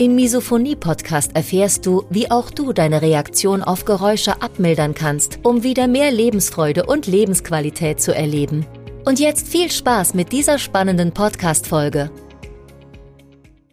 Im Misophonie-Podcast erfährst du, wie auch du deine Reaktion auf Geräusche abmildern kannst, um wieder mehr Lebensfreude und Lebensqualität zu erleben. Und jetzt viel Spaß mit dieser spannenden Podcast-Folge.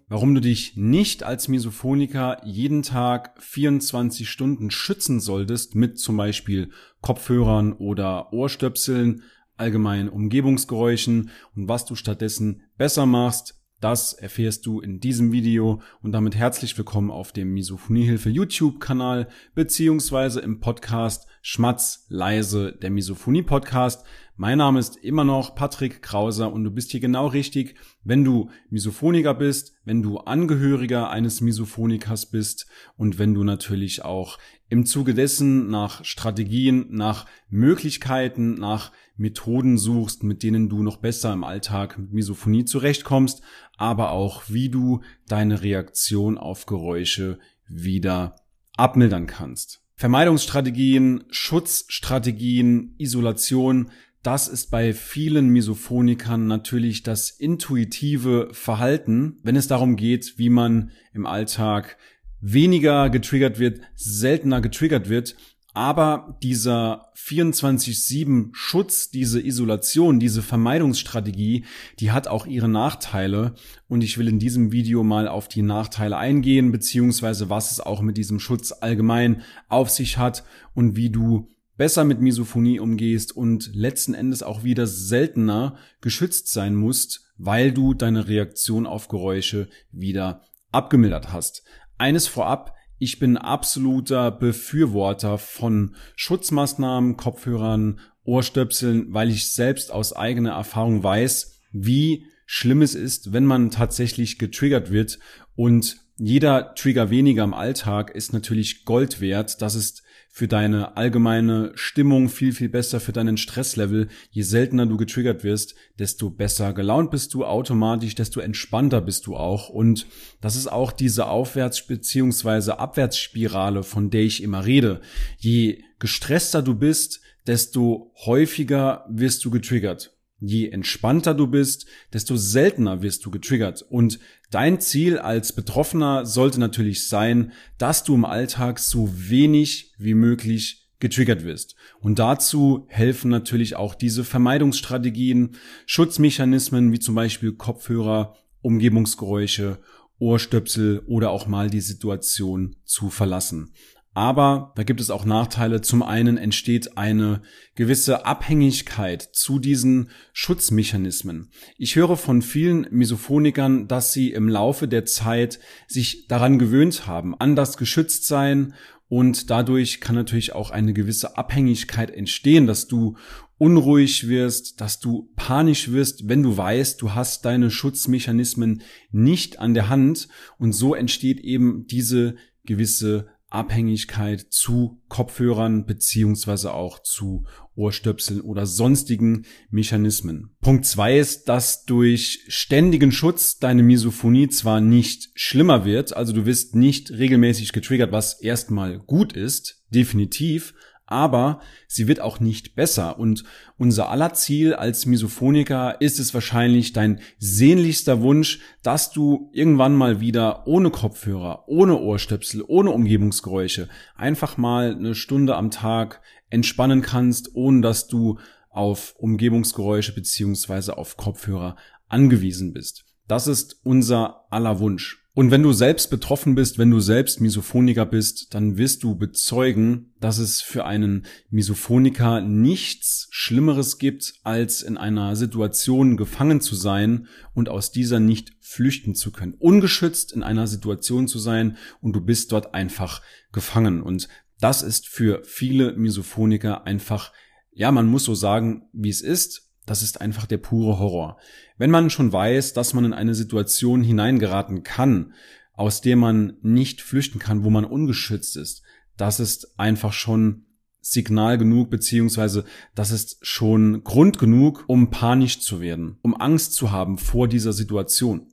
Warum du dich nicht als Misophoniker jeden Tag 24 Stunden schützen solltest mit zum Beispiel Kopfhörern oder Ohrstöpseln, allgemein Umgebungsgeräuschen und was du stattdessen besser machst, das erfährst du in diesem Video und damit herzlich willkommen auf dem Misophoniehilfe YouTube-Kanal beziehungsweise im Podcast Schmatz leise, der Misophonie-Podcast. Mein Name ist immer noch Patrick Krauser und du bist hier genau richtig, wenn du Misophoniker bist, wenn du Angehöriger eines Misophonikers bist und wenn du natürlich auch im Zuge dessen nach Strategien, nach Möglichkeiten, nach Methoden suchst, mit denen du noch besser im Alltag mit Misophonie zurechtkommst, aber auch wie du deine Reaktion auf Geräusche wieder abmildern kannst. Vermeidungsstrategien, Schutzstrategien, Isolation, das ist bei vielen Misophonikern natürlich das intuitive Verhalten, wenn es darum geht, wie man im Alltag weniger getriggert wird, seltener getriggert wird. Aber dieser 24-7 Schutz, diese Isolation, diese Vermeidungsstrategie, die hat auch ihre Nachteile. Und ich will in diesem Video mal auf die Nachteile eingehen, beziehungsweise was es auch mit diesem Schutz allgemein auf sich hat und wie du besser mit Misophonie umgehst und letzten Endes auch wieder seltener geschützt sein musst, weil du deine Reaktion auf Geräusche wieder abgemildert hast. Eines vorab, ich bin absoluter Befürworter von Schutzmaßnahmen, Kopfhörern, Ohrstöpseln, weil ich selbst aus eigener Erfahrung weiß, wie schlimm es ist, wenn man tatsächlich getriggert wird und jeder Trigger weniger im Alltag ist natürlich Gold wert. Das ist für deine allgemeine Stimmung viel, viel besser, für deinen Stresslevel. Je seltener du getriggert wirst, desto besser gelaunt bist du automatisch, desto entspannter bist du auch. Und das ist auch diese Aufwärts- bzw. Abwärtsspirale, von der ich immer rede. Je gestresster du bist, desto häufiger wirst du getriggert. Je entspannter du bist, desto seltener wirst du getriggert. Und dein Ziel als Betroffener sollte natürlich sein, dass du im Alltag so wenig wie möglich getriggert wirst. Und dazu helfen natürlich auch diese Vermeidungsstrategien, Schutzmechanismen wie zum Beispiel Kopfhörer, Umgebungsgeräusche, Ohrstöpsel oder auch mal die Situation zu verlassen. Aber da gibt es auch Nachteile. Zum einen entsteht eine gewisse Abhängigkeit zu diesen Schutzmechanismen. Ich höre von vielen Misophonikern, dass sie im Laufe der Zeit sich daran gewöhnt haben, an das Geschütztsein und dadurch kann natürlich auch eine gewisse Abhängigkeit entstehen, dass du unruhig wirst, dass du panisch wirst, wenn du weißt, du hast deine Schutzmechanismen nicht an der Hand und so entsteht eben diese gewisse Abhängigkeit zu Kopfhörern beziehungsweise auch zu Ohrstöpseln oder sonstigen Mechanismen. Punkt zwei ist, dass durch ständigen Schutz deine Misophonie zwar nicht schlimmer wird, also du wirst nicht regelmäßig getriggert, was erstmal gut ist, definitiv, aber sie wird auch nicht besser. Und unser aller Ziel als Misophoniker ist es wahrscheinlich dein sehnlichster Wunsch, dass du irgendwann mal wieder ohne Kopfhörer, ohne Ohrstöpsel, ohne Umgebungsgeräusche einfach mal eine Stunde am Tag entspannen kannst, ohne dass du auf Umgebungsgeräusche beziehungsweise auf Kopfhörer angewiesen bist. Das ist unser aller Wunsch. Und wenn du selbst betroffen bist, wenn du selbst Misophoniker bist, dann wirst du bezeugen, dass es für einen Misophoniker nichts Schlimmeres gibt, als in einer Situation gefangen zu sein und aus dieser nicht flüchten zu können. Ungeschützt in einer Situation zu sein und du bist dort einfach gefangen. Und das ist für viele Misophoniker einfach, ja, man muss so sagen, wie es ist das ist einfach der pure Horror. Wenn man schon weiß, dass man in eine Situation hineingeraten kann, aus der man nicht flüchten kann, wo man ungeschützt ist, das ist einfach schon Signal genug, beziehungsweise das ist schon Grund genug, um panisch zu werden, um Angst zu haben vor dieser Situation.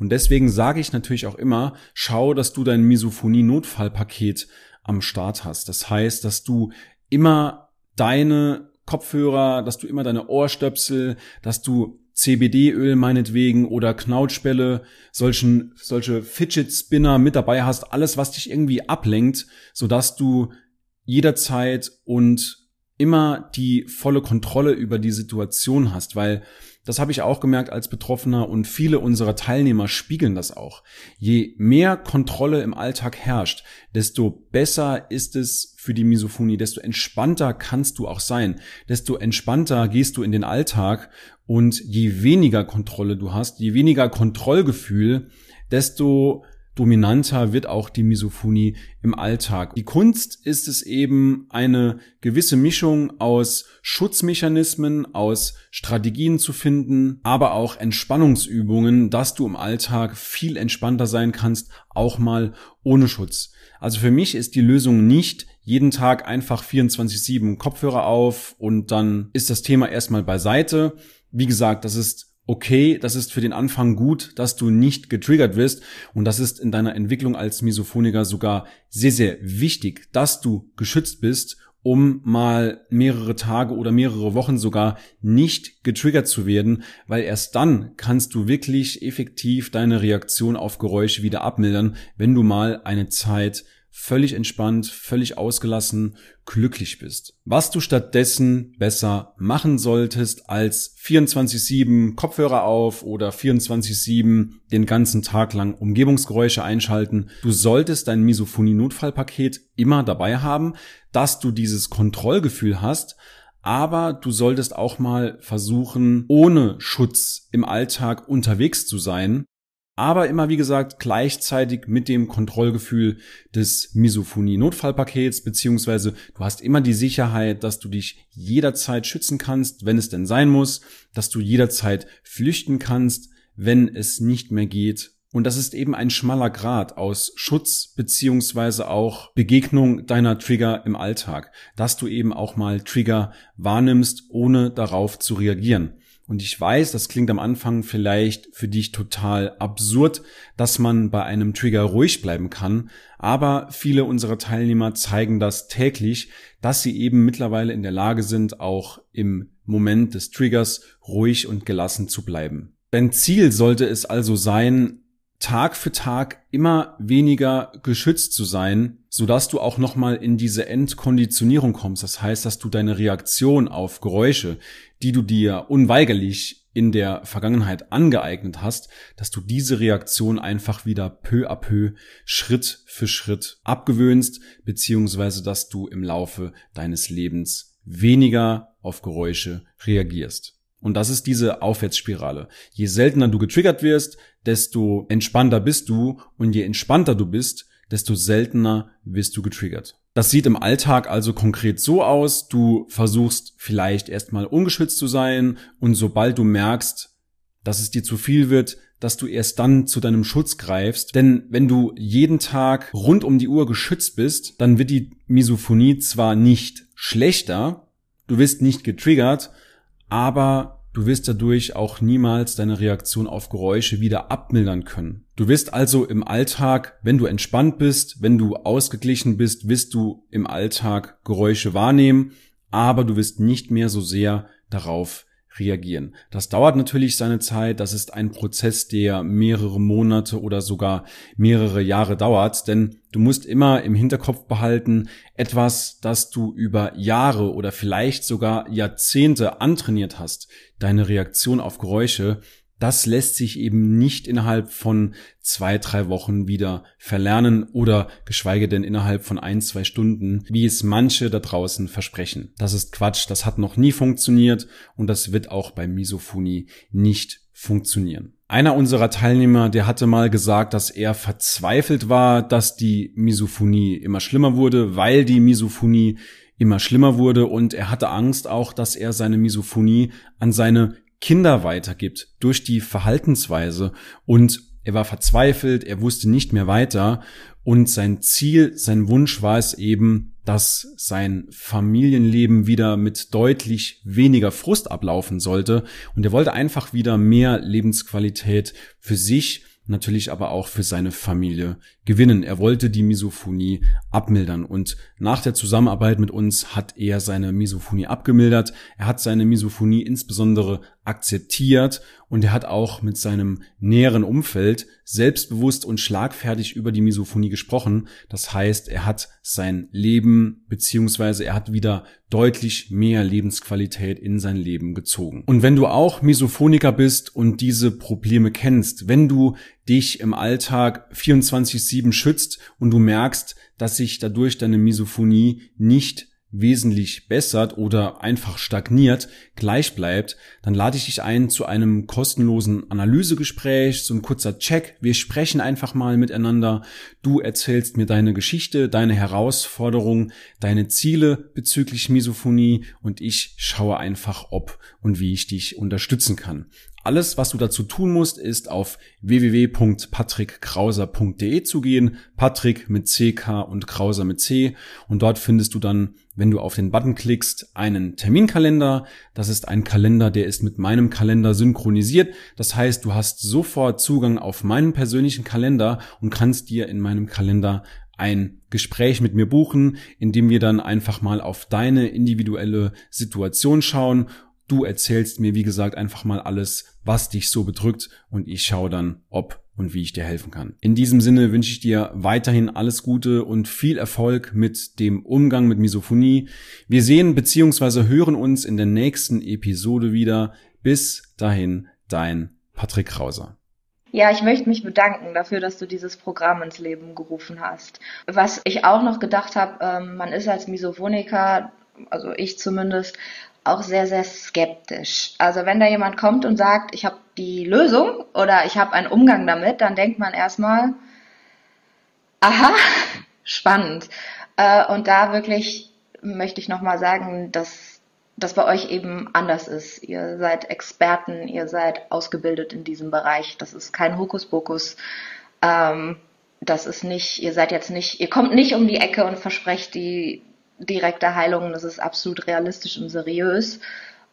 Und deswegen sage ich natürlich auch immer, schau, dass du dein Misophonie-Notfallpaket am Start hast. Das heißt, dass du immer deine Kopfhörer, dass du immer deine Ohrstöpsel, dass du CBD-Öl meinetwegen oder Knautschbälle, solchen, solche Fidget Spinner mit dabei hast, alles, was dich irgendwie ablenkt, sodass du jederzeit und immer die volle Kontrolle über die Situation hast, weil das habe ich auch gemerkt als Betroffener und viele unserer Teilnehmer spiegeln das auch. Je mehr Kontrolle im Alltag herrscht, desto besser ist es für die Misophonie, desto entspannter kannst du auch sein, desto entspannter gehst du in den Alltag und je weniger Kontrolle du hast, je weniger Kontrollgefühl, desto dominanter wird auch die Misophonie im Alltag. Die Kunst ist es eben, eine gewisse Mischung aus Schutzmechanismen, aus Strategien zu finden, aber auch Entspannungsübungen, dass du im Alltag viel entspannter sein kannst, auch mal ohne Schutz. Also für mich ist die Lösung nicht jeden Tag einfach 24-7 Kopfhörer auf und dann ist das Thema erstmal beiseite. Wie gesagt, das ist okay, das ist für den Anfang gut, dass du nicht getriggert wirst. Und das ist in deiner Entwicklung als Misophoniker sogar sehr, sehr wichtig, dass du geschützt bist, um mal mehrere Tage oder mehrere Wochen sogar nicht getriggert zu werden, weil erst dann kannst du wirklich effektiv deine Reaktion auf Geräusche wieder abmildern, wenn du mal eine Zeit völlig entspannt, völlig ausgelassen, glücklich bist. Was du stattdessen besser machen solltest als 24-7 Kopfhörer auf oder 24-7 den ganzen Tag lang Umgebungsgeräusche einschalten. Du solltest dein Misophonie-Notfallpaket immer dabei haben, dass du dieses Kontrollgefühl hast, aber du solltest auch mal versuchen, ohne Schutz im Alltag unterwegs zu sein aber immer wie gesagt gleichzeitig mit dem Kontrollgefühl des Misophonie-Notfallpakets, beziehungsweise du hast immer die Sicherheit, dass du dich jederzeit schützen kannst, wenn es denn sein muss, dass du jederzeit flüchten kannst, wenn es nicht mehr geht. Und das ist eben ein schmaler Grad aus Schutz beziehungsweise auch Begegnung deiner Trigger im Alltag, dass du eben auch mal Trigger wahrnimmst, ohne darauf zu reagieren. Und ich weiß, das klingt am Anfang vielleicht für dich total absurd, dass man bei einem Trigger ruhig bleiben kann, aber viele unserer Teilnehmer zeigen das täglich, dass sie eben mittlerweile in der Lage sind, auch im Moment des Triggers ruhig und gelassen zu bleiben. Dein Ziel sollte es also sein, Tag für Tag immer weniger geschützt zu sein, sodass du auch nochmal in diese Endkonditionierung kommst. Das heißt, dass du deine Reaktion auf Geräusche, die du dir unweigerlich in der Vergangenheit angeeignet hast, dass du diese Reaktion einfach wieder peu à peu, Schritt für Schritt abgewöhnst, beziehungsweise dass du im Laufe deines Lebens weniger auf Geräusche reagierst. Und das ist diese Aufwärtsspirale. Je seltener du getriggert wirst, desto entspannter bist du und je entspannter du bist, desto seltener wirst du getriggert. Das sieht im Alltag also konkret so aus, du versuchst vielleicht erstmal ungeschützt zu sein und sobald du merkst, dass es dir zu viel wird, dass du erst dann zu deinem Schutz greifst. Denn wenn du jeden Tag rund um die Uhr geschützt bist, dann wird die Misophonie zwar nicht schlechter, du wirst nicht getriggert, aber du wirst dadurch auch niemals deine Reaktion auf Geräusche wieder abmildern können. Du wirst also im Alltag, wenn du entspannt bist, wenn du ausgeglichen bist, wirst du im Alltag Geräusche wahrnehmen, aber du wirst nicht mehr so sehr darauf reagieren. Das dauert natürlich seine Zeit. Das ist ein Prozess, der mehrere Monate oder sogar mehrere Jahre dauert, denn du musst immer im Hinterkopf behalten, etwas, das du über Jahre oder vielleicht sogar Jahrzehnte antrainiert hast, deine Reaktion auf Geräusche, das lässt sich eben nicht innerhalb von zwei, drei Wochen wieder verlernen oder geschweige denn innerhalb von ein, zwei Stunden, wie es manche da draußen versprechen. Das ist Quatsch, das hat noch nie funktioniert und das wird auch bei Misophonie nicht funktionieren. Einer unserer Teilnehmer, der hatte mal gesagt, dass er verzweifelt war, dass die Misophonie immer schlimmer wurde, weil die Misophonie immer schlimmer wurde und er hatte Angst auch, dass er seine Misophonie an seine Kinder weitergibt durch die Verhaltensweise. Und Er war verzweifelt, er wusste nicht mehr weiter. Und sein Ziel, sein Wunsch war es eben, dass sein Familienleben wieder mit deutlich weniger Frust ablaufen sollte. Und er wollte einfach wieder mehr Lebensqualität für sich natürlich aber auch für seine Familie gewinnen. Er wollte die Misophonie abmildern und nach der Zusammenarbeit mit uns hat er seine Misophonie abgemildert. Er hat seine Misophonie insbesondere akzeptiert und er hat auch mit seinem näheren Umfeld selbstbewusst und schlagfertig über die Misophonie gesprochen. Das heißt, er hat sein Leben beziehungsweise er hat wieder deutlich mehr Lebensqualität in sein Leben gezogen. Und wenn du auch Misophoniker bist und diese Probleme kennst, wenn du dich im Alltag 24-7 schützt und du merkst, dass sich dadurch deine Misophonie nicht wesentlich bessert oder einfach stagniert, gleich bleibt, dann lade ich dich ein zu einem kostenlosen Analysegespräch, so ein kurzer Check. Wir sprechen einfach mal miteinander. Du erzählst mir deine Geschichte, deine Herausforderungen, deine Ziele bezüglich Misophonie und ich schaue einfach, ob und wie ich dich unterstützen kann. Alles, was du dazu tun musst, ist auf www.patrickkrauser.de zu gehen. Patrick mit CK und Krauser mit C. Und dort findest du dann, wenn du auf den Button klickst, einen Terminkalender. Das ist ein Kalender, der ist mit meinem Kalender synchronisiert. Das heißt, du hast sofort Zugang auf meinen persönlichen Kalender und kannst dir in meinem Kalender ein Gespräch mit mir buchen, in dem wir dann einfach mal auf deine individuelle Situation schauen Du erzählst mir, wie gesagt, einfach mal alles, was dich so bedrückt und ich schaue dann, ob und wie ich dir helfen kann. In diesem Sinne wünsche ich dir weiterhin alles Gute und viel Erfolg mit dem Umgang mit Misophonie. Wir sehen bzw. hören uns in der nächsten Episode wieder. Bis dahin, dein Patrick Krauser. Ja, ich möchte mich bedanken dafür, dass du dieses Programm ins Leben gerufen hast. Was ich auch noch gedacht habe, ähm, man ist als Misophoniker, also ich zumindest, auch sehr, sehr skeptisch. Also wenn da jemand kommt und sagt, ich habe die Lösung oder ich habe einen Umgang damit, dann denkt man erstmal, aha, spannend. Äh, und da wirklich möchte ich nochmal sagen, dass das bei euch eben anders ist. Ihr seid Experten, ihr seid ausgebildet in diesem Bereich. Das ist kein Hokuspokus. Ähm, das ist nicht, ihr seid jetzt nicht, ihr kommt nicht um die Ecke und versprecht die direkte Heilung. Das ist absolut realistisch und seriös.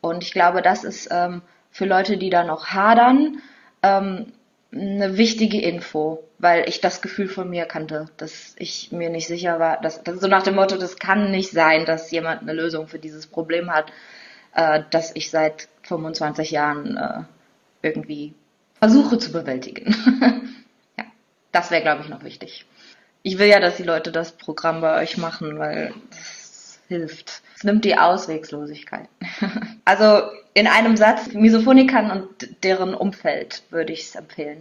Und ich glaube, das ist ähm, für Leute, die da noch hadern, ähm, eine wichtige Info, weil ich das Gefühl von mir kannte, dass ich mir nicht sicher war, dass, dass so nach dem Motto, das kann nicht sein, dass jemand eine Lösung für dieses Problem hat, äh, das ich seit 25 Jahren äh, irgendwie versuche zu bewältigen. ja, das wäre, glaube ich, noch wichtig. Ich will ja, dass die Leute das Programm bei euch machen, weil das hilft. Es nimmt die Auswegslosigkeit. also in einem Satz, Misophonikern und deren Umfeld würde ich es empfehlen.